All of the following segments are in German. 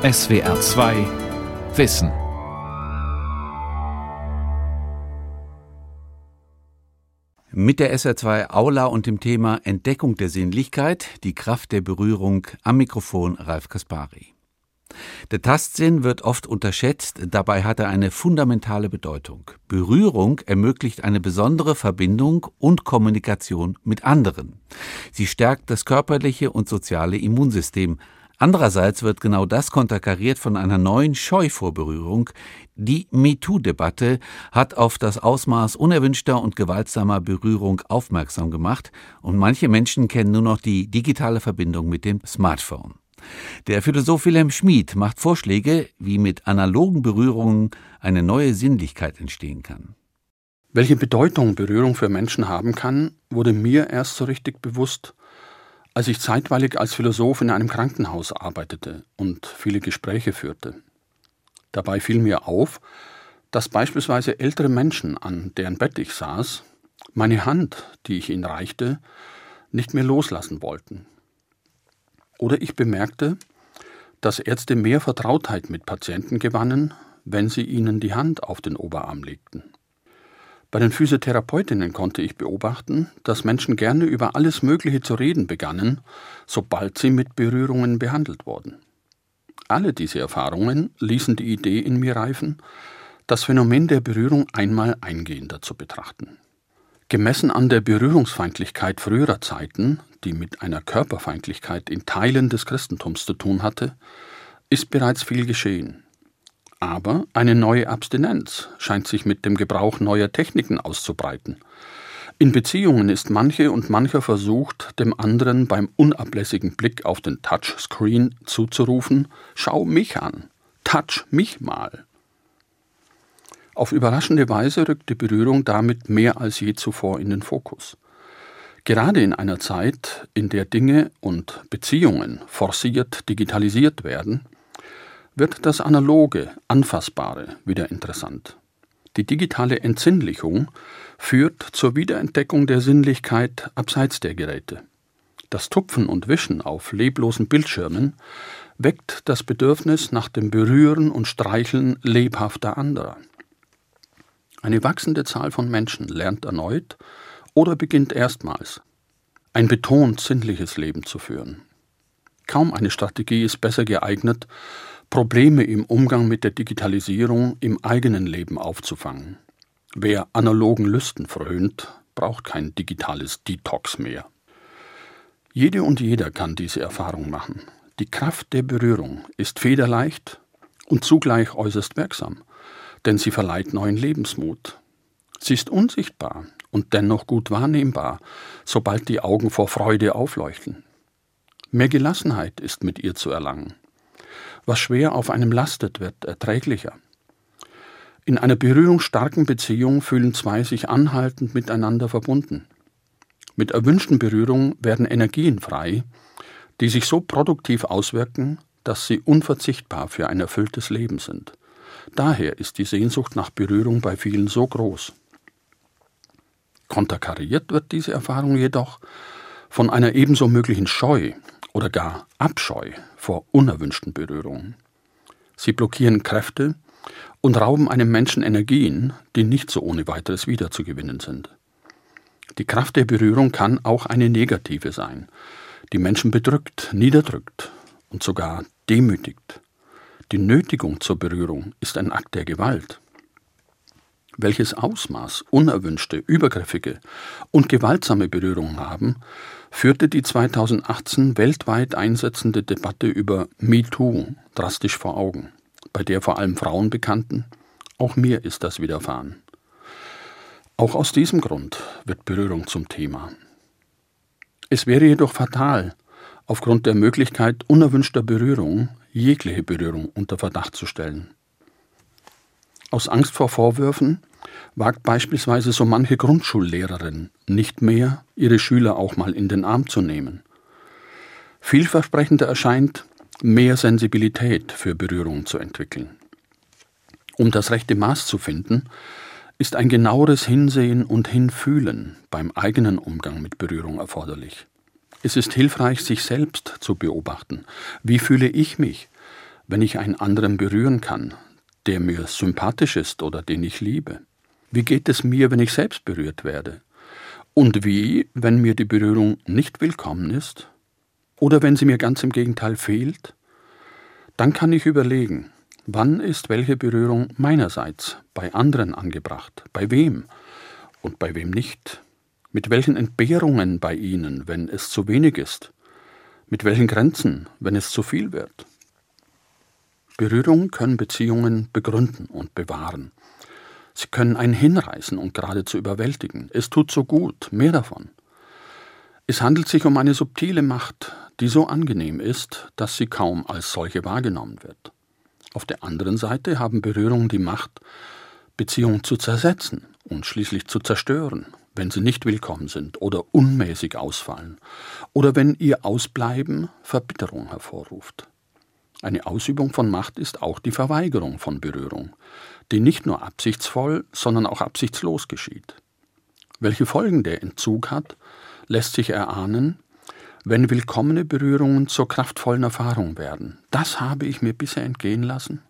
SWR 2 Wissen. Mit der SR2 Aula und dem Thema Entdeckung der Sinnlichkeit, die Kraft der Berührung am Mikrofon Ralf Kaspari. Der Tastsinn wird oft unterschätzt, dabei hat er eine fundamentale Bedeutung. Berührung ermöglicht eine besondere Verbindung und Kommunikation mit anderen. Sie stärkt das körperliche und soziale Immunsystem. Andererseits wird genau das konterkariert von einer neuen Scheu vor Berührung. Die MeToo-Debatte hat auf das Ausmaß unerwünschter und gewaltsamer Berührung aufmerksam gemacht und manche Menschen kennen nur noch die digitale Verbindung mit dem Smartphone. Der Philosoph Wilhelm Schmid macht Vorschläge, wie mit analogen Berührungen eine neue Sinnlichkeit entstehen kann. Welche Bedeutung Berührung für Menschen haben kann, wurde mir erst so richtig bewusst, als ich zeitweilig als Philosoph in einem Krankenhaus arbeitete und viele Gespräche führte. Dabei fiel mir auf, dass beispielsweise ältere Menschen, an deren Bett ich saß, meine Hand, die ich ihnen reichte, nicht mehr loslassen wollten. Oder ich bemerkte, dass Ärzte mehr Vertrautheit mit Patienten gewannen, wenn sie ihnen die Hand auf den Oberarm legten. Bei den Physiotherapeutinnen konnte ich beobachten, dass Menschen gerne über alles Mögliche zu reden begannen, sobald sie mit Berührungen behandelt wurden. Alle diese Erfahrungen ließen die Idee in mir reifen, das Phänomen der Berührung einmal eingehender zu betrachten. Gemessen an der Berührungsfeindlichkeit früherer Zeiten, die mit einer Körperfeindlichkeit in Teilen des Christentums zu tun hatte, ist bereits viel geschehen. Aber eine neue Abstinenz scheint sich mit dem Gebrauch neuer Techniken auszubreiten. In Beziehungen ist manche und mancher versucht, dem anderen beim unablässigen Blick auf den Touchscreen zuzurufen, schau mich an, touch mich mal. Auf überraschende Weise rückt die Berührung damit mehr als je zuvor in den Fokus. Gerade in einer Zeit, in der Dinge und Beziehungen forciert digitalisiert werden, wird das Analoge, Anfassbare wieder interessant. Die digitale Entsinnlichung führt zur Wiederentdeckung der Sinnlichkeit abseits der Geräte. Das Tupfen und Wischen auf leblosen Bildschirmen weckt das Bedürfnis nach dem Berühren und Streicheln lebhafter anderer. Eine wachsende Zahl von Menschen lernt erneut oder beginnt erstmals ein betont sinnliches Leben zu führen. Kaum eine Strategie ist besser geeignet, Probleme im Umgang mit der Digitalisierung im eigenen Leben aufzufangen. Wer analogen Lüsten frönt, braucht kein digitales Detox mehr. Jede und jeder kann diese Erfahrung machen. Die Kraft der Berührung ist federleicht und zugleich äußerst wirksam denn sie verleiht neuen Lebensmut. Sie ist unsichtbar und dennoch gut wahrnehmbar, sobald die Augen vor Freude aufleuchten. Mehr Gelassenheit ist mit ihr zu erlangen. Was schwer auf einem lastet, wird erträglicher. In einer berührungsstarken Beziehung fühlen zwei sich anhaltend miteinander verbunden. Mit erwünschten Berührungen werden Energien frei, die sich so produktiv auswirken, dass sie unverzichtbar für ein erfülltes Leben sind. Daher ist die Sehnsucht nach Berührung bei vielen so groß. Konterkariert wird diese Erfahrung jedoch von einer ebenso möglichen Scheu oder gar Abscheu vor unerwünschten Berührungen. Sie blockieren Kräfte und rauben einem Menschen Energien, die nicht so ohne weiteres wiederzugewinnen sind. Die Kraft der Berührung kann auch eine negative sein, die Menschen bedrückt, niederdrückt und sogar demütigt. Die Nötigung zur Berührung ist ein Akt der Gewalt. Welches Ausmaß unerwünschte, übergriffige und gewaltsame Berührungen haben, führte die 2018 weltweit einsetzende Debatte über MeToo drastisch vor Augen, bei der vor allem Frauen bekannten, auch mir ist das widerfahren. Auch aus diesem Grund wird Berührung zum Thema. Es wäre jedoch fatal, aufgrund der Möglichkeit unerwünschter Berührung jegliche Berührung unter Verdacht zu stellen. Aus Angst vor Vorwürfen wagt beispielsweise so manche Grundschullehrerin nicht mehr, ihre Schüler auch mal in den Arm zu nehmen. Vielversprechender erscheint, mehr Sensibilität für Berührungen zu entwickeln. Um das rechte Maß zu finden, ist ein genaueres Hinsehen und Hinfühlen beim eigenen Umgang mit Berührung erforderlich. Es ist hilfreich, sich selbst zu beobachten. Wie fühle ich mich, wenn ich einen anderen berühren kann, der mir sympathisch ist oder den ich liebe? Wie geht es mir, wenn ich selbst berührt werde? Und wie, wenn mir die Berührung nicht willkommen ist? Oder wenn sie mir ganz im Gegenteil fehlt? Dann kann ich überlegen, wann ist welche Berührung meinerseits bei anderen angebracht, bei wem und bei wem nicht, mit welchen Entbehrungen bei ihnen, wenn es zu wenig ist, mit welchen Grenzen, wenn es zu viel wird. Berührungen können Beziehungen begründen und bewahren. Sie können einen hinreißen und geradezu überwältigen. Es tut so gut, mehr davon. Es handelt sich um eine subtile Macht, die so angenehm ist, dass sie kaum als solche wahrgenommen wird. Auf der anderen Seite haben Berührungen die Macht, Beziehungen zu zersetzen und schließlich zu zerstören, wenn sie nicht willkommen sind oder unmäßig ausfallen oder wenn ihr Ausbleiben Verbitterung hervorruft. Eine Ausübung von Macht ist auch die Verweigerung von Berührung, die nicht nur absichtsvoll, sondern auch absichtslos geschieht. Welche Folgen der Entzug hat, lässt sich erahnen, wenn willkommene Berührungen zur kraftvollen Erfahrung werden. Das habe ich mir bisher entgehen lassen.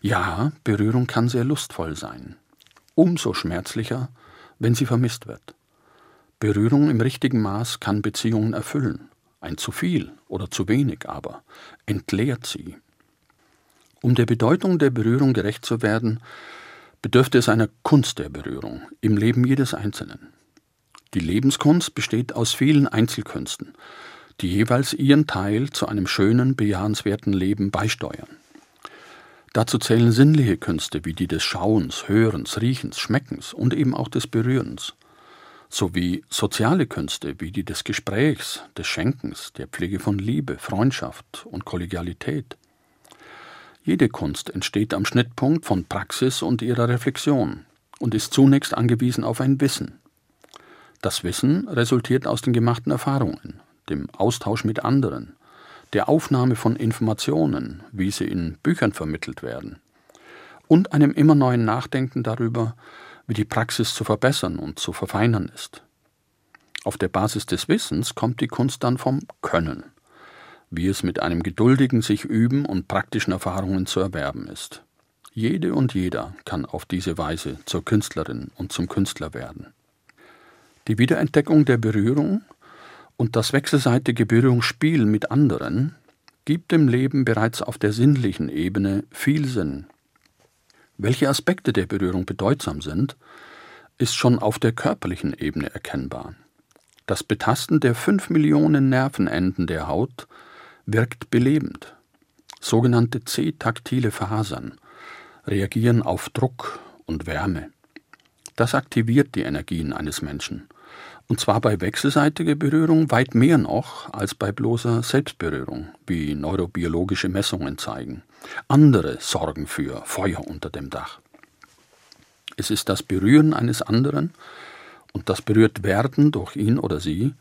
Ja, Berührung kann sehr lustvoll sein. Umso schmerzlicher, wenn sie vermisst wird. Berührung im richtigen Maß kann Beziehungen erfüllen. Ein zu viel oder zu wenig aber entleert sie. Um der Bedeutung der Berührung gerecht zu werden, bedürfte es einer Kunst der Berührung im Leben jedes Einzelnen. Die Lebenskunst besteht aus vielen Einzelkünsten, die jeweils ihren Teil zu einem schönen, bejahenswerten Leben beisteuern. Dazu zählen sinnliche Künste wie die des Schauens, Hörens, Riechens, Schmeckens und eben auch des Berührens, sowie soziale Künste wie die des Gesprächs, des Schenkens, der Pflege von Liebe, Freundschaft und Kollegialität. Jede Kunst entsteht am Schnittpunkt von Praxis und ihrer Reflexion und ist zunächst angewiesen auf ein Wissen. Das Wissen resultiert aus den gemachten Erfahrungen, dem Austausch mit anderen, der Aufnahme von Informationen, wie sie in Büchern vermittelt werden, und einem immer neuen Nachdenken darüber, wie die Praxis zu verbessern und zu verfeinern ist. Auf der Basis des Wissens kommt die Kunst dann vom Können wie es mit einem geduldigen sich üben und praktischen Erfahrungen zu erwerben ist. Jede und jeder kann auf diese Weise zur Künstlerin und zum Künstler werden. Die Wiederentdeckung der Berührung und das wechselseitige Berührungsspiel mit anderen gibt dem Leben bereits auf der sinnlichen Ebene viel Sinn. Welche Aspekte der Berührung bedeutsam sind, ist schon auf der körperlichen Ebene erkennbar. Das Betasten der fünf Millionen Nervenenden der Haut wirkt belebend. Sogenannte C-taktile Fasern reagieren auf Druck und Wärme. Das aktiviert die Energien eines Menschen. Und zwar bei wechselseitiger Berührung weit mehr noch als bei bloßer Selbstberührung, wie neurobiologische Messungen zeigen. Andere sorgen für Feuer unter dem Dach. Es ist das Berühren eines anderen und das Berührtwerden durch ihn oder sie,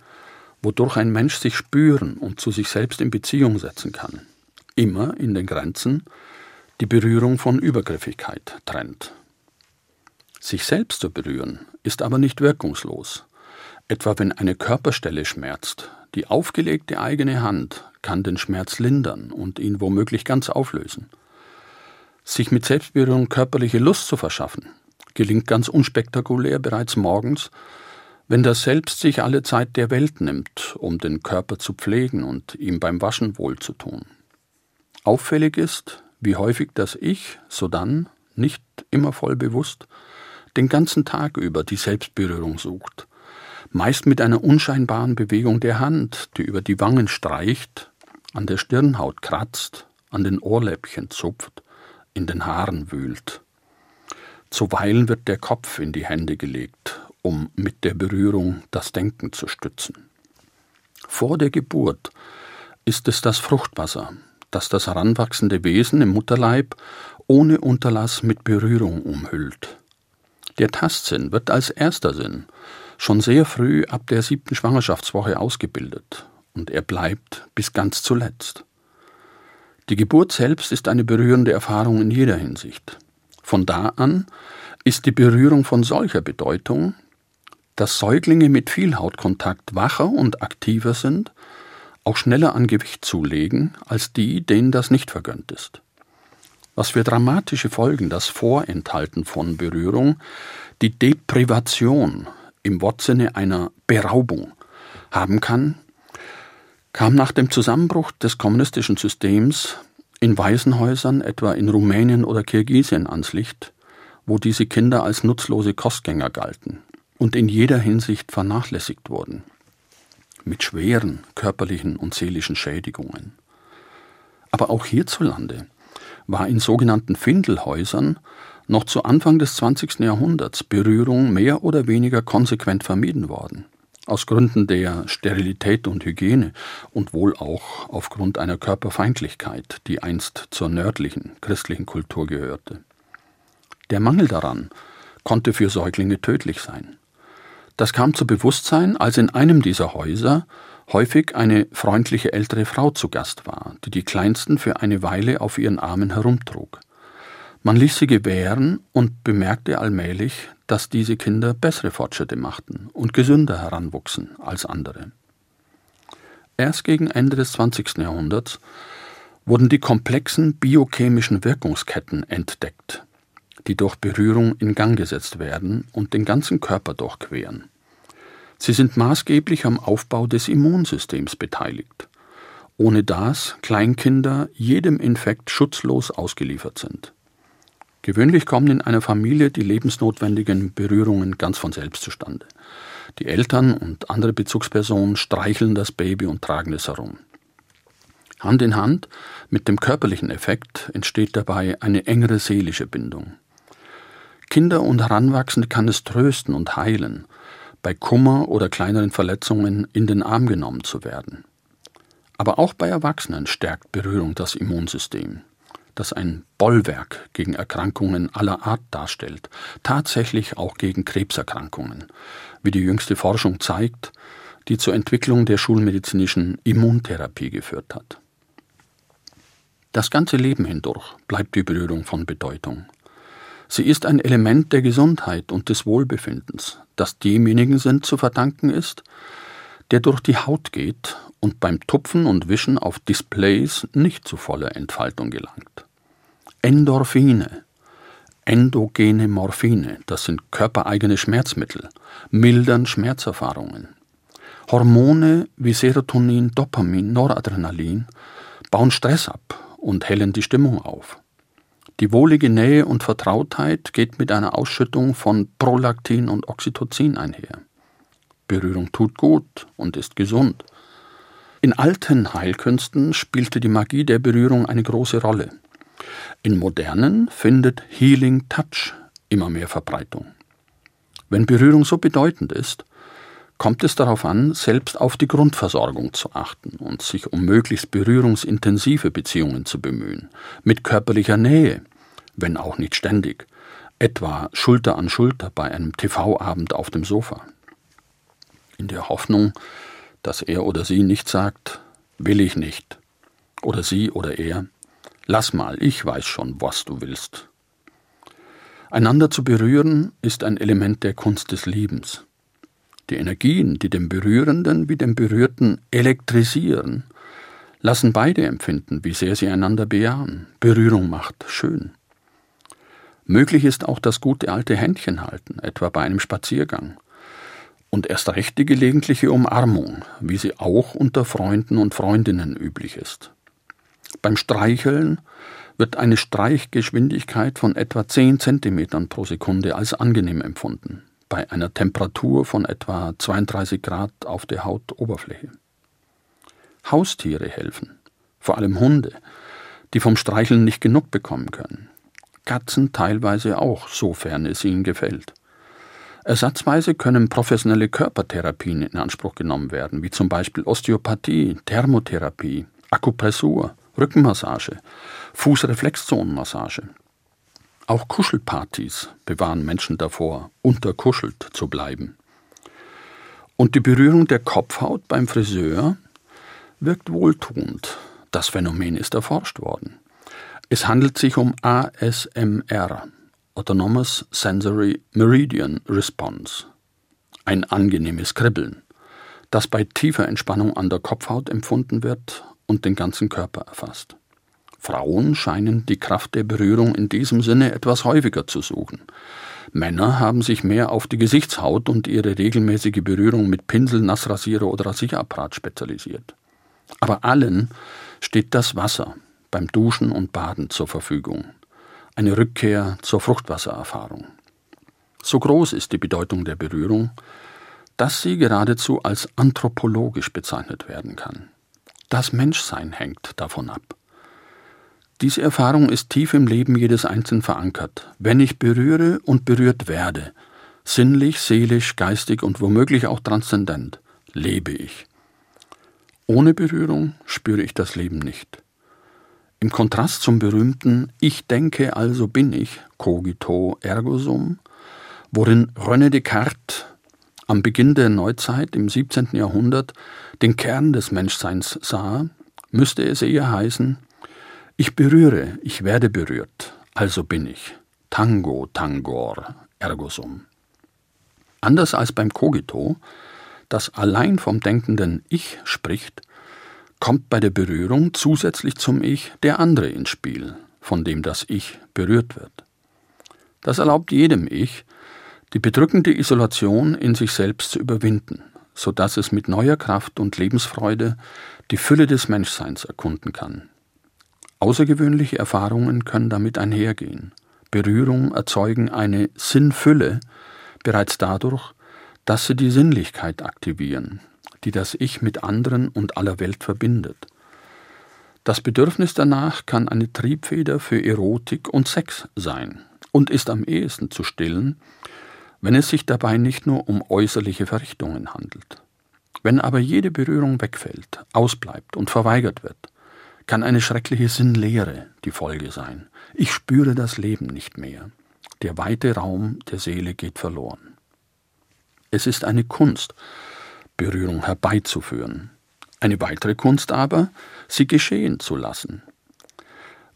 wodurch ein Mensch sich spüren und zu sich selbst in Beziehung setzen kann. Immer in den Grenzen, die Berührung von Übergriffigkeit trennt. Sich selbst zu berühren ist aber nicht wirkungslos. Etwa wenn eine Körperstelle schmerzt, die aufgelegte eigene Hand kann den Schmerz lindern und ihn womöglich ganz auflösen. Sich mit Selbstberührung körperliche Lust zu verschaffen, gelingt ganz unspektakulär bereits morgens wenn das Selbst sich alle Zeit der Welt nimmt, um den Körper zu pflegen und ihm beim Waschen wohlzutun. Auffällig ist, wie häufig das Ich sodann, nicht immer voll bewusst, den ganzen Tag über die Selbstberührung sucht, meist mit einer unscheinbaren Bewegung der Hand, die über die Wangen streicht, an der Stirnhaut kratzt, an den Ohrläppchen zupft, in den Haaren wühlt. Zuweilen wird der Kopf in die Hände gelegt um mit der Berührung das Denken zu stützen. Vor der Geburt ist es das Fruchtwasser, das das heranwachsende Wesen im Mutterleib ohne Unterlass mit Berührung umhüllt. Der Tastsinn wird als erster Sinn schon sehr früh ab der siebten Schwangerschaftswoche ausgebildet und er bleibt bis ganz zuletzt. Die Geburt selbst ist eine berührende Erfahrung in jeder Hinsicht. Von da an ist die Berührung von solcher Bedeutung, dass Säuglinge mit viel Hautkontakt wacher und aktiver sind, auch schneller an Gewicht zulegen als die, denen das nicht vergönnt ist. Was für dramatische Folgen das Vorenthalten von Berührung, die Deprivation im Wortsinne einer Beraubung haben kann, kam nach dem Zusammenbruch des kommunistischen Systems in Waisenhäusern, etwa in Rumänien oder Kirgisien, ans Licht, wo diese Kinder als nutzlose Kostgänger galten und in jeder Hinsicht vernachlässigt wurden, mit schweren körperlichen und seelischen Schädigungen. Aber auch hierzulande war in sogenannten Findelhäusern noch zu Anfang des 20. Jahrhunderts Berührung mehr oder weniger konsequent vermieden worden. Aus Gründen der Sterilität und Hygiene und wohl auch aufgrund einer Körperfeindlichkeit, die einst zur nördlichen christlichen Kultur gehörte. Der Mangel daran konnte für Säuglinge tödlich sein. Das kam zu Bewusstsein, als in einem dieser Häuser häufig eine freundliche ältere Frau zu Gast war, die die Kleinsten für eine Weile auf ihren Armen herumtrug. Man ließ sie gewähren und bemerkte allmählich, dass diese Kinder bessere Fortschritte machten und gesünder heranwuchsen als andere. Erst gegen Ende des 20. Jahrhunderts wurden die komplexen biochemischen Wirkungsketten entdeckt, die durch Berührung in Gang gesetzt werden und den ganzen Körper durchqueren. Sie sind maßgeblich am Aufbau des Immunsystems beteiligt, ohne das Kleinkinder jedem Infekt schutzlos ausgeliefert sind. Gewöhnlich kommen in einer Familie die lebensnotwendigen Berührungen ganz von selbst zustande. Die Eltern und andere Bezugspersonen streicheln das Baby und tragen es herum. Hand in Hand mit dem körperlichen Effekt entsteht dabei eine engere seelische Bindung. Kinder und Heranwachsende kann es trösten und heilen, bei Kummer oder kleineren Verletzungen in den Arm genommen zu werden. Aber auch bei Erwachsenen stärkt Berührung das Immunsystem, das ein Bollwerk gegen Erkrankungen aller Art darstellt, tatsächlich auch gegen Krebserkrankungen, wie die jüngste Forschung zeigt, die zur Entwicklung der schulmedizinischen Immuntherapie geführt hat. Das ganze Leben hindurch bleibt die Berührung von Bedeutung. Sie ist ein Element der Gesundheit und des Wohlbefindens, das demjenigen Sinn zu verdanken ist, der durch die Haut geht und beim Tupfen und Wischen auf Displays nicht zu voller Entfaltung gelangt. Endorphine, endogene Morphine, das sind körpereigene Schmerzmittel, mildern Schmerzerfahrungen. Hormone wie Serotonin, Dopamin, Noradrenalin bauen Stress ab und hellen die Stimmung auf. Die wohlige Nähe und Vertrautheit geht mit einer Ausschüttung von Prolaktin und Oxytocin einher. Berührung tut gut und ist gesund. In alten Heilkünsten spielte die Magie der Berührung eine große Rolle. In modernen findet Healing Touch immer mehr Verbreitung. Wenn Berührung so bedeutend ist, kommt es darauf an, selbst auf die Grundversorgung zu achten und sich um möglichst berührungsintensive Beziehungen zu bemühen, mit körperlicher Nähe, wenn auch nicht ständig, etwa Schulter an Schulter bei einem TV-Abend auf dem Sofa. In der Hoffnung, dass er oder sie nicht sagt, will ich nicht, oder sie oder er, lass mal, ich weiß schon, was du willst. Einander zu berühren ist ein Element der Kunst des Liebens. Die Energien, die den Berührenden wie den Berührten elektrisieren, lassen beide empfinden, wie sehr sie einander bejahen. Berührung macht schön. Möglich ist auch das gute alte Händchen halten, etwa bei einem Spaziergang. Und erst recht die gelegentliche Umarmung, wie sie auch unter Freunden und Freundinnen üblich ist. Beim Streicheln wird eine Streichgeschwindigkeit von etwa 10 cm pro Sekunde als angenehm empfunden bei einer Temperatur von etwa 32 Grad auf der Hautoberfläche. Haustiere helfen, vor allem Hunde, die vom Streicheln nicht genug bekommen können. Katzen teilweise auch, sofern es ihnen gefällt. Ersatzweise können professionelle Körpertherapien in Anspruch genommen werden, wie zum Beispiel Osteopathie, Thermotherapie, Akupressur, Rückenmassage, Fußreflexzonenmassage. Auch Kuschelpartys bewahren Menschen davor, unterkuschelt zu bleiben. Und die Berührung der Kopfhaut beim Friseur wirkt wohltuend. Das Phänomen ist erforscht worden. Es handelt sich um ASMR, Autonomous Sensory Meridian Response, ein angenehmes Kribbeln, das bei tiefer Entspannung an der Kopfhaut empfunden wird und den ganzen Körper erfasst. Frauen scheinen die Kraft der Berührung in diesem Sinne etwas häufiger zu suchen. Männer haben sich mehr auf die Gesichtshaut und ihre regelmäßige Berührung mit Pinsel, Nassrasierer oder Rasierapparat spezialisiert. Aber allen steht das Wasser beim Duschen und Baden zur Verfügung. Eine Rückkehr zur Fruchtwassererfahrung. So groß ist die Bedeutung der Berührung, dass sie geradezu als anthropologisch bezeichnet werden kann. Das Menschsein hängt davon ab. Diese Erfahrung ist tief im Leben jedes Einzelnen verankert. Wenn ich berühre und berührt werde, sinnlich, seelisch, geistig und womöglich auch transzendent, lebe ich. Ohne Berührung spüre ich das Leben nicht. Im Kontrast zum berühmten Ich denke, also bin ich, cogito ergo sum, worin René Descartes am Beginn der Neuzeit im 17. Jahrhundert den Kern des Menschseins sah, müsste es eher heißen, ich berühre, ich werde berührt, also bin ich. Tango, tangor, ergo sum. Anders als beim Cogito, das allein vom denkenden Ich spricht, kommt bei der Berührung zusätzlich zum Ich der andere ins Spiel, von dem das Ich berührt wird. Das erlaubt jedem Ich, die bedrückende Isolation in sich selbst zu überwinden, so dass es mit neuer Kraft und Lebensfreude die Fülle des Menschseins erkunden kann. Außergewöhnliche Erfahrungen können damit einhergehen. Berührung erzeugen eine Sinnfülle bereits dadurch, dass sie die Sinnlichkeit aktivieren, die das Ich mit anderen und aller Welt verbindet. Das Bedürfnis danach kann eine Triebfeder für Erotik und Sex sein und ist am ehesten zu stillen, wenn es sich dabei nicht nur um äußerliche Verrichtungen handelt. Wenn aber jede Berührung wegfällt, ausbleibt und verweigert wird, kann eine schreckliche Sinnlehre die Folge sein. Ich spüre das Leben nicht mehr. Der weite Raum der Seele geht verloren. Es ist eine Kunst, Berührung herbeizuführen. Eine weitere Kunst aber, sie geschehen zu lassen.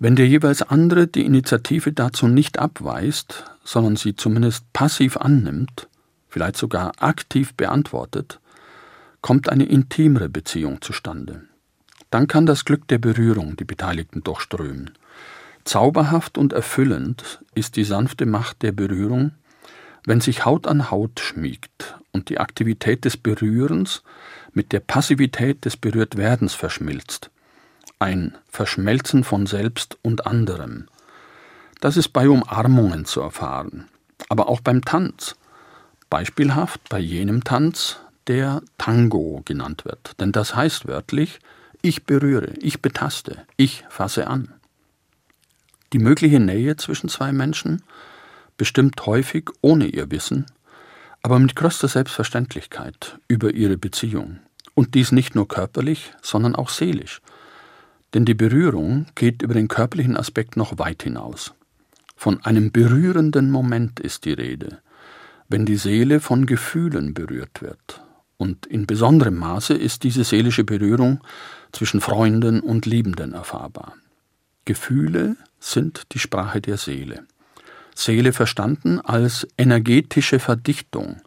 Wenn der jeweils andere die Initiative dazu nicht abweist, sondern sie zumindest passiv annimmt, vielleicht sogar aktiv beantwortet, kommt eine intimere Beziehung zustande. Dann kann das Glück der Berührung die Beteiligten durchströmen. Zauberhaft und erfüllend ist die sanfte Macht der Berührung, wenn sich Haut an Haut schmiegt und die Aktivität des Berührens mit der Passivität des Berührtwerdens verschmilzt. Ein Verschmelzen von selbst und anderem. Das ist bei Umarmungen zu erfahren, aber auch beim Tanz. Beispielhaft bei jenem Tanz, der Tango genannt wird, denn das heißt wörtlich ich berühre, ich betaste, ich fasse an. Die mögliche Nähe zwischen zwei Menschen bestimmt häufig ohne ihr Wissen, aber mit größter Selbstverständlichkeit über ihre Beziehung. Und dies nicht nur körperlich, sondern auch seelisch. Denn die Berührung geht über den körperlichen Aspekt noch weit hinaus. Von einem berührenden Moment ist die Rede, wenn die Seele von Gefühlen berührt wird. Und in besonderem Maße ist diese seelische Berührung zwischen Freunden und Liebenden erfahrbar. Gefühle sind die Sprache der Seele. Seele verstanden als energetische Verdichtung,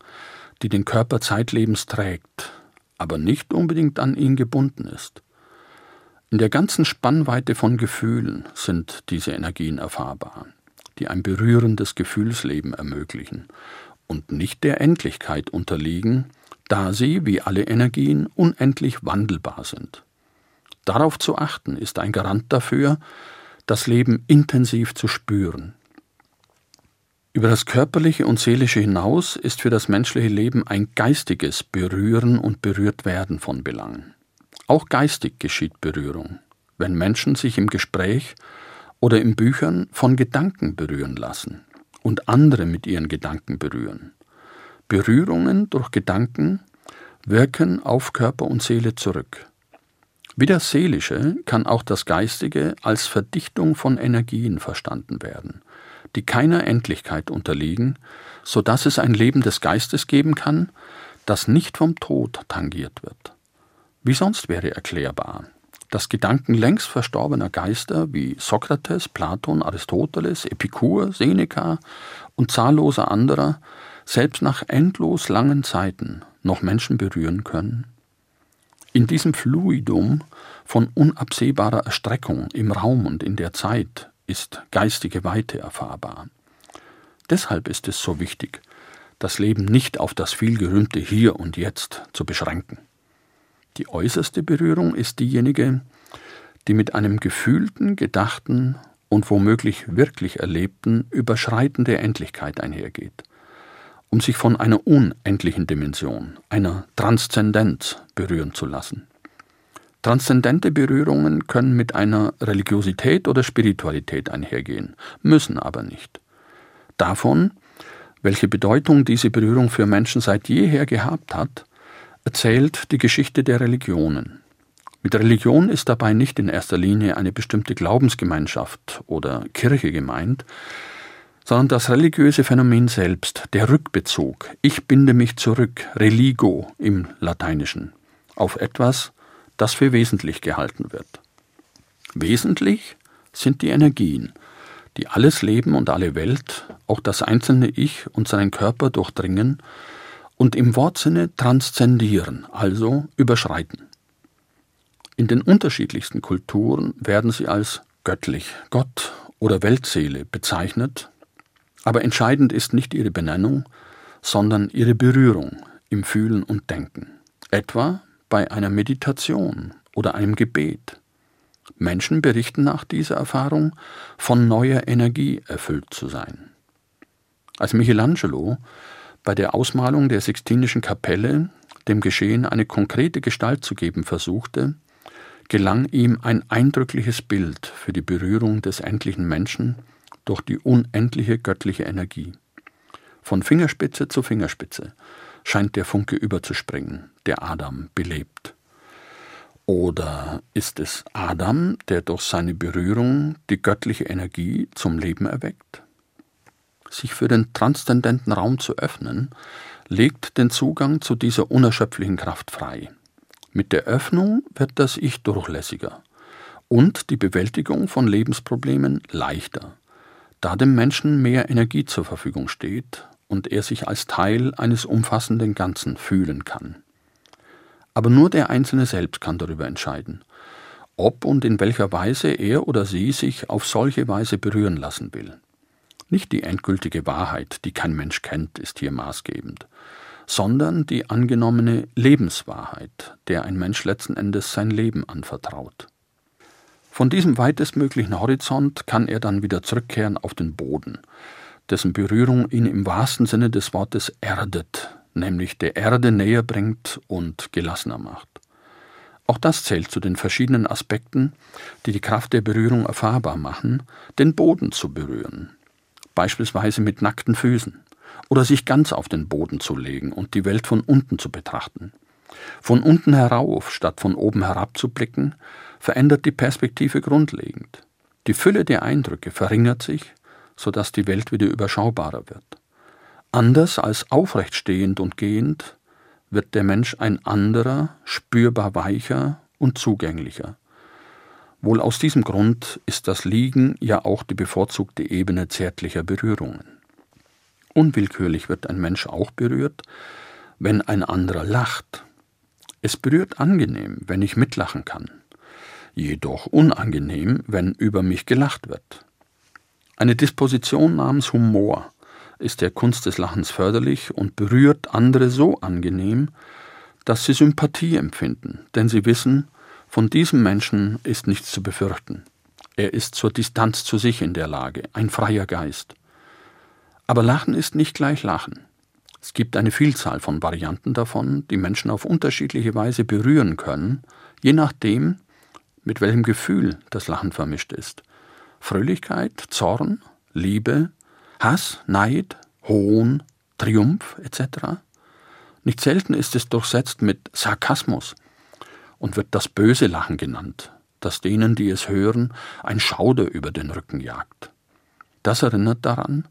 die den Körper zeitlebens trägt, aber nicht unbedingt an ihn gebunden ist. In der ganzen Spannweite von Gefühlen sind diese Energien erfahrbar, die ein berührendes Gefühlsleben ermöglichen und nicht der Endlichkeit unterliegen, da sie, wie alle Energien, unendlich wandelbar sind. Darauf zu achten ist ein Garant dafür, das Leben intensiv zu spüren. Über das körperliche und seelische hinaus ist für das menschliche Leben ein geistiges Berühren und Berührtwerden von Belang. Auch geistig geschieht Berührung, wenn Menschen sich im Gespräch oder in Büchern von Gedanken berühren lassen und andere mit ihren Gedanken berühren. Berührungen durch Gedanken wirken auf Körper und Seele zurück. Wie das Seelische kann auch das Geistige als Verdichtung von Energien verstanden werden, die keiner Endlichkeit unterliegen, so dass es ein Leben des Geistes geben kann, das nicht vom Tod tangiert wird. Wie sonst wäre erklärbar, dass Gedanken längst verstorbener Geister wie Sokrates, Platon, Aristoteles, Epikur, Seneca und zahlloser anderer selbst nach endlos langen Zeiten noch Menschen berühren können? In diesem Fluidum von unabsehbarer Erstreckung im Raum und in der Zeit ist geistige Weite erfahrbar. Deshalb ist es so wichtig, das Leben nicht auf das vielgerühmte Hier und Jetzt zu beschränken. Die äußerste Berührung ist diejenige, die mit einem gefühlten, gedachten und womöglich wirklich erlebten Überschreiten der Endlichkeit einhergeht, um sich von einer unendlichen Dimension, einer Transzendenz berühren zu lassen. Transzendente Berührungen können mit einer Religiosität oder Spiritualität einhergehen, müssen aber nicht. Davon, welche Bedeutung diese Berührung für Menschen seit jeher gehabt hat, erzählt die Geschichte der Religionen. Mit Religion ist dabei nicht in erster Linie eine bestimmte Glaubensgemeinschaft oder Kirche gemeint, sondern das religiöse Phänomen selbst, der Rückbezug. Ich binde mich zurück, religo im Lateinischen, auf etwas, das für wesentlich gehalten wird. Wesentlich sind die Energien, die alles Leben und alle Welt, auch das einzelne Ich und seinen Körper durchdringen und im Wortsinne transzendieren, also überschreiten. In den unterschiedlichsten Kulturen werden sie als göttlich, Gott oder Weltseele bezeichnet, aber entscheidend ist nicht ihre Benennung, sondern ihre Berührung im Fühlen und Denken, etwa bei einer Meditation oder einem Gebet. Menschen berichten nach dieser Erfahrung, von neuer Energie erfüllt zu sein. Als Michelangelo bei der Ausmalung der Sixtinischen Kapelle dem Geschehen eine konkrete Gestalt zu geben versuchte, gelang ihm ein eindrückliches Bild für die Berührung des endlichen Menschen durch die unendliche göttliche Energie. Von Fingerspitze zu Fingerspitze scheint der Funke überzuspringen, der Adam belebt. Oder ist es Adam, der durch seine Berührung die göttliche Energie zum Leben erweckt? Sich für den transzendenten Raum zu öffnen, legt den Zugang zu dieser unerschöpflichen Kraft frei. Mit der Öffnung wird das Ich durchlässiger und die Bewältigung von Lebensproblemen leichter, da dem Menschen mehr Energie zur Verfügung steht und er sich als Teil eines umfassenden Ganzen fühlen kann. Aber nur der Einzelne selbst kann darüber entscheiden, ob und in welcher Weise er oder sie sich auf solche Weise berühren lassen will. Nicht die endgültige Wahrheit, die kein Mensch kennt, ist hier maßgebend, sondern die angenommene Lebenswahrheit, der ein Mensch letzten Endes sein Leben anvertraut. Von diesem weitestmöglichen Horizont kann er dann wieder zurückkehren auf den Boden, dessen Berührung ihn im wahrsten Sinne des Wortes erdet, nämlich der Erde näher bringt und gelassener macht. Auch das zählt zu den verschiedenen Aspekten, die die Kraft der Berührung erfahrbar machen, den Boden zu berühren, beispielsweise mit nackten Füßen, oder sich ganz auf den Boden zu legen und die Welt von unten zu betrachten. Von unten herauf, statt von oben herab zu blicken, verändert die Perspektive grundlegend. Die Fülle der Eindrücke verringert sich, so dass die Welt wieder überschaubarer wird. Anders als aufrecht stehend und gehend wird der Mensch ein anderer, spürbar weicher und zugänglicher. Wohl aus diesem Grund ist das Liegen ja auch die bevorzugte Ebene zärtlicher Berührungen. Unwillkürlich wird ein Mensch auch berührt, wenn ein anderer lacht. Es berührt angenehm, wenn ich mitlachen kann, jedoch unangenehm, wenn über mich gelacht wird. Eine Disposition namens Humor ist der Kunst des Lachens förderlich und berührt andere so angenehm, dass sie Sympathie empfinden, denn sie wissen, von diesem Menschen ist nichts zu befürchten. Er ist zur Distanz zu sich in der Lage, ein freier Geist. Aber Lachen ist nicht gleich Lachen. Es gibt eine Vielzahl von Varianten davon, die Menschen auf unterschiedliche Weise berühren können, je nachdem, mit welchem Gefühl das Lachen vermischt ist. Fröhlichkeit, Zorn, Liebe, Hass, Neid, Hohn, Triumph etc. Nicht selten ist es durchsetzt mit Sarkasmus und wird das böse Lachen genannt, das denen, die es hören, ein Schauder über den Rücken jagt. Das erinnert daran,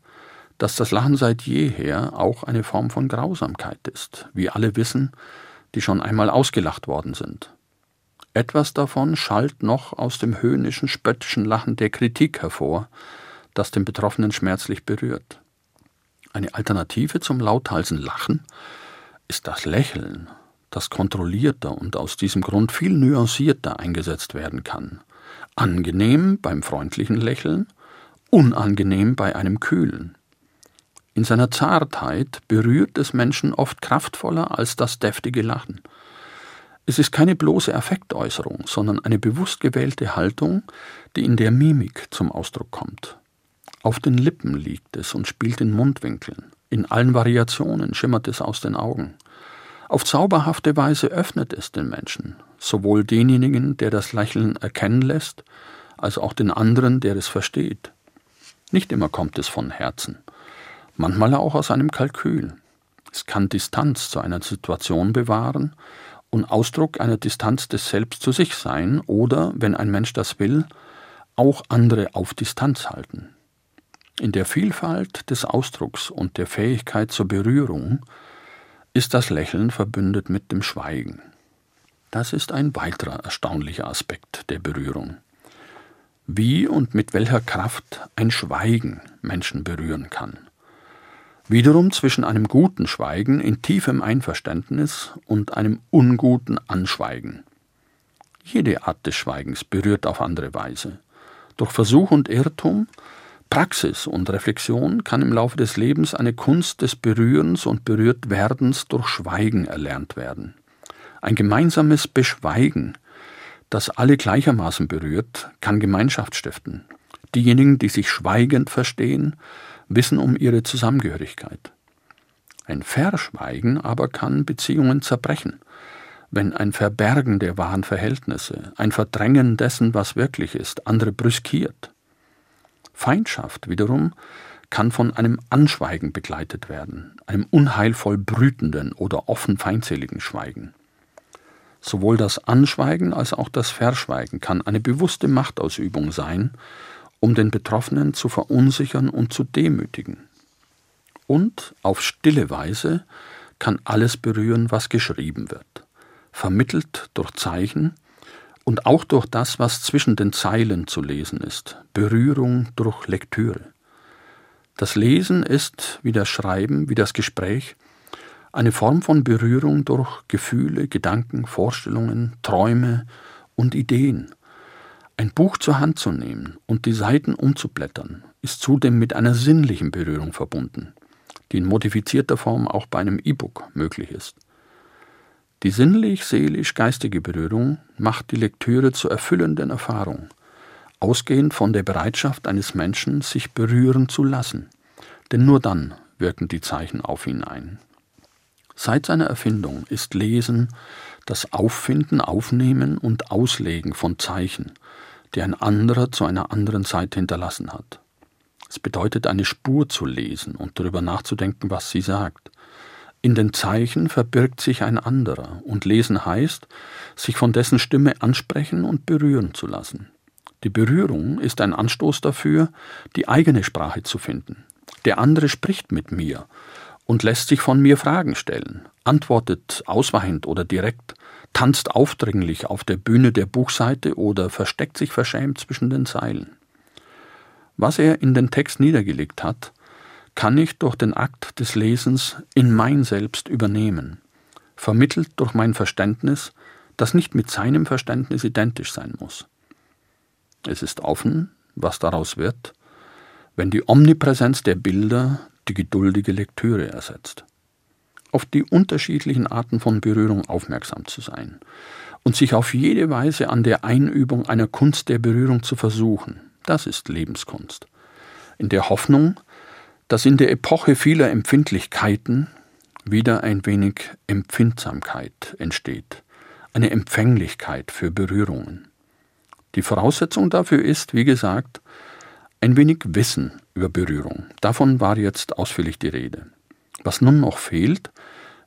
dass das Lachen seit jeher auch eine Form von Grausamkeit ist, wie alle wissen, die schon einmal ausgelacht worden sind. Etwas davon schallt noch aus dem höhnischen, spöttischen Lachen der Kritik hervor, das den Betroffenen schmerzlich berührt. Eine Alternative zum lauthalsen Lachen ist das Lächeln, das kontrollierter und aus diesem Grund viel nuancierter eingesetzt werden kann. Angenehm beim freundlichen Lächeln, unangenehm bei einem kühlen. In seiner Zartheit berührt es Menschen oft kraftvoller als das deftige Lachen. Es ist keine bloße Affektäußerung, sondern eine bewusst gewählte Haltung, die in der Mimik zum Ausdruck kommt. Auf den Lippen liegt es und spielt in Mundwinkeln. In allen Variationen schimmert es aus den Augen. Auf zauberhafte Weise öffnet es den Menschen, sowohl denjenigen, der das Lächeln erkennen lässt, als auch den anderen, der es versteht. Nicht immer kommt es von Herzen, manchmal auch aus einem Kalkül. Es kann Distanz zu einer Situation bewahren und Ausdruck einer Distanz des Selbst zu sich sein oder, wenn ein Mensch das will, auch andere auf Distanz halten. In der Vielfalt des Ausdrucks und der Fähigkeit zur Berührung ist das Lächeln verbündet mit dem Schweigen. Das ist ein weiterer erstaunlicher Aspekt der Berührung. Wie und mit welcher Kraft ein Schweigen Menschen berühren kann. Wiederum zwischen einem guten Schweigen in tiefem Einverständnis und einem unguten Anschweigen. Jede Art des Schweigens berührt auf andere Weise. Durch Versuch und Irrtum Praxis und Reflexion kann im Laufe des Lebens eine Kunst des Berührens und Berührtwerdens durch Schweigen erlernt werden. Ein gemeinsames Beschweigen, das alle gleichermaßen berührt, kann Gemeinschaft stiften. Diejenigen, die sich schweigend verstehen, wissen um ihre Zusammengehörigkeit. Ein Verschweigen aber kann Beziehungen zerbrechen, wenn ein Verbergen der wahren Verhältnisse, ein Verdrängen dessen, was wirklich ist, andere brüskiert. Feindschaft wiederum kann von einem Anschweigen begleitet werden, einem unheilvoll brütenden oder offen feindseligen Schweigen. Sowohl das Anschweigen als auch das Verschweigen kann eine bewusste Machtausübung sein, um den Betroffenen zu verunsichern und zu demütigen. Und auf stille Weise kann alles berühren, was geschrieben wird, vermittelt durch Zeichen, und auch durch das, was zwischen den Zeilen zu lesen ist, Berührung durch Lektüre. Das Lesen ist, wie das Schreiben, wie das Gespräch, eine Form von Berührung durch Gefühle, Gedanken, Vorstellungen, Träume und Ideen. Ein Buch zur Hand zu nehmen und die Seiten umzublättern, ist zudem mit einer sinnlichen Berührung verbunden, die in modifizierter Form auch bei einem E-Book möglich ist. Die sinnlich-seelisch-geistige Berührung macht die Lektüre zur erfüllenden Erfahrung, ausgehend von der Bereitschaft eines Menschen, sich berühren zu lassen, denn nur dann wirken die Zeichen auf ihn ein. Seit seiner Erfindung ist Lesen das Auffinden, Aufnehmen und Auslegen von Zeichen, die ein anderer zu einer anderen Zeit hinterlassen hat. Es bedeutet eine Spur zu lesen und darüber nachzudenken, was sie sagt. In den Zeichen verbirgt sich ein anderer, und lesen heißt, sich von dessen Stimme ansprechen und berühren zu lassen. Die Berührung ist ein Anstoß dafür, die eigene Sprache zu finden. Der andere spricht mit mir und lässt sich von mir Fragen stellen, antwortet ausweichend oder direkt, tanzt aufdringlich auf der Bühne der Buchseite oder versteckt sich verschämt zwischen den Zeilen. Was er in den Text niedergelegt hat, kann ich durch den Akt des Lesens in mein Selbst übernehmen, vermittelt durch mein Verständnis, das nicht mit seinem Verständnis identisch sein muss. Es ist offen, was daraus wird, wenn die Omnipräsenz der Bilder die geduldige Lektüre ersetzt. Auf die unterschiedlichen Arten von Berührung aufmerksam zu sein und sich auf jede Weise an der Einübung einer Kunst der Berührung zu versuchen, das ist Lebenskunst. In der Hoffnung, dass in der Epoche vieler Empfindlichkeiten wieder ein wenig Empfindsamkeit entsteht, eine Empfänglichkeit für Berührungen. Die Voraussetzung dafür ist, wie gesagt, ein wenig Wissen über Berührung. Davon war jetzt ausführlich die Rede. Was nun noch fehlt,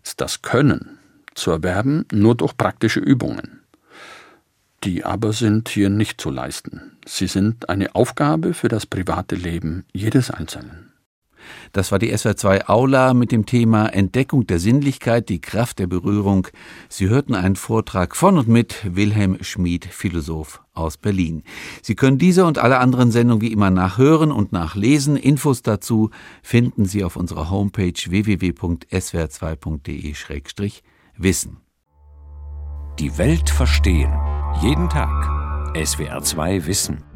ist das Können, zu erwerben nur durch praktische Übungen. Die aber sind hier nicht zu leisten. Sie sind eine Aufgabe für das private Leben jedes Einzelnen. Das war die SWR2 Aula mit dem Thema Entdeckung der Sinnlichkeit, die Kraft der Berührung. Sie hörten einen Vortrag von und mit Wilhelm Schmid, Philosoph aus Berlin. Sie können diese und alle anderen Sendungen wie immer nachhören und nachlesen. Infos dazu finden Sie auf unserer Homepage www.swr2.de-wissen. Die Welt verstehen. Jeden Tag. SWR2 Wissen.